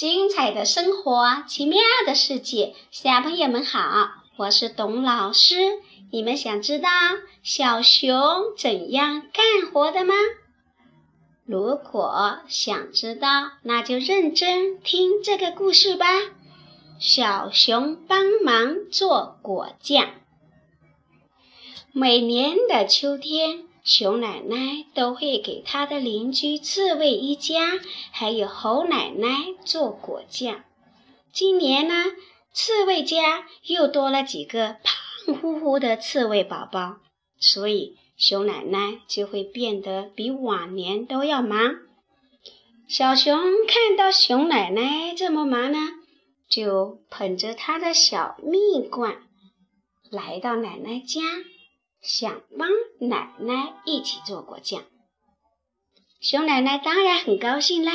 精彩的生活，奇妙的世界。小朋友们好，我是董老师。你们想知道小熊怎样干活的吗？如果想知道，那就认真听这个故事吧。小熊帮忙做果酱。每年的秋天，熊奶奶都会给她的邻居刺猬一家，还有猴奶奶做果酱。今年呢，刺猬家又多了几个胖乎乎的刺猬宝宝，所以熊奶奶就会变得比往年都要忙。小熊看到熊奶奶这么忙呢，就捧着他的小蜜罐来到奶奶家。想帮奶奶一起做果酱，熊奶奶当然很高兴啦，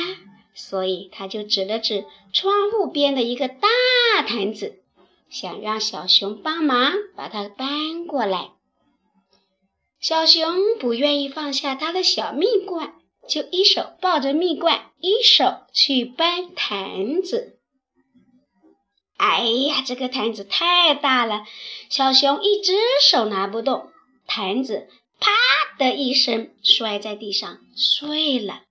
所以她就指了指窗户边的一个大坛子，想让小熊帮忙把它搬过来。小熊不愿意放下他的小蜜罐，就一手抱着蜜罐，一手去搬坛子。哎呀，这个坛子太大了，小熊一只手拿不动。盘子啪的一声摔在地上碎了。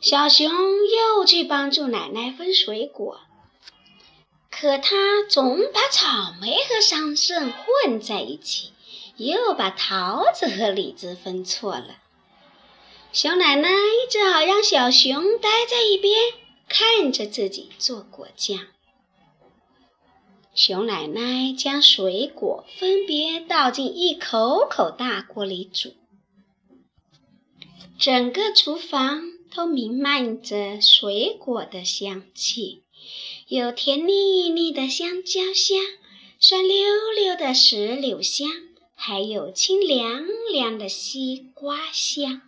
小熊又去帮助奶奶分水果，可他总把草莓和桑葚混在一起，又把桃子和李子分错了。熊奶奶只好让小熊待在一边，看着自己做果酱。熊奶奶将水果分别倒进一口口大锅里煮，整个厨房都弥漫着水果的香气，有甜腻腻的香蕉香，酸溜溜的石榴香，还有清凉凉的西瓜香。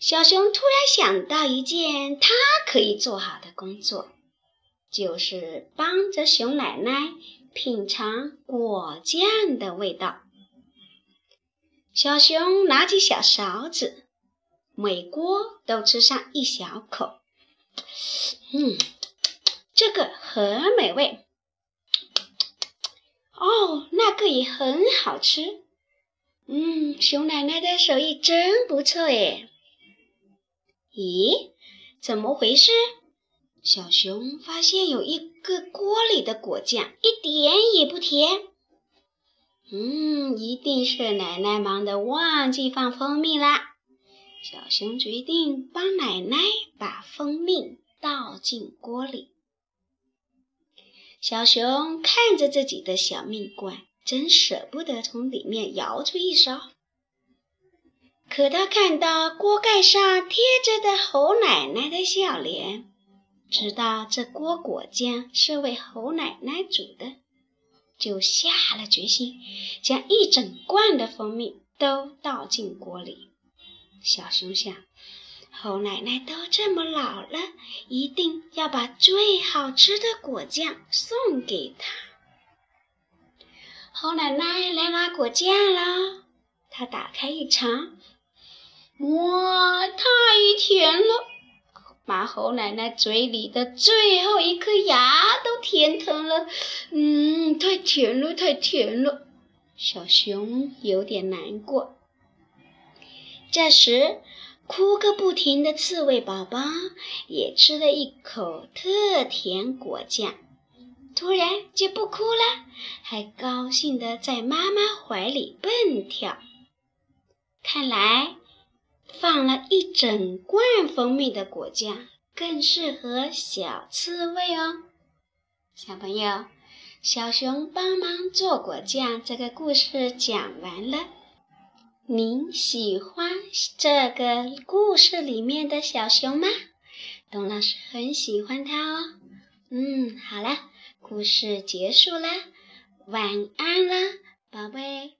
小熊突然想到一件他可以做好的工作。就是帮着熊奶奶品尝果酱的味道。小熊拿起小勺子，每锅都吃上一小口。嗯，这个很美味。哦，那个也很好吃。嗯，熊奶奶的手艺真不错耶。咦，怎么回事？小熊发现有一个锅里的果酱一点也不甜，嗯，一定是奶奶忙得忘记放蜂蜜啦。小熊决定帮奶奶把蜂蜜倒进锅里。小熊看着自己的小蜜罐，真舍不得从里面舀出一勺。可他看到锅盖上贴着的猴奶奶的笑脸。知道这锅果酱是为猴奶奶煮的，就下了决心，将一整罐的蜂蜜都倒进锅里。小熊想，猴奶奶都这么老了，一定要把最好吃的果酱送给她。猴奶奶来拿果酱了，她打开一尝，哇，太甜了！马猴奶奶嘴里的最后一颗牙都甜疼了，嗯，太甜了，太甜了。小熊有点难过。这时，哭个不停的刺猬宝宝也吃了一口特甜果酱，突然就不哭了，还高兴的在妈妈怀里蹦跳。看来。放了一整罐蜂蜜的果酱更适合小刺猬哦。小朋友，小熊帮忙做果酱这个故事讲完了。您喜欢这个故事里面的小熊吗？董老师很喜欢它哦。嗯，好了，故事结束啦，晚安啦，宝贝。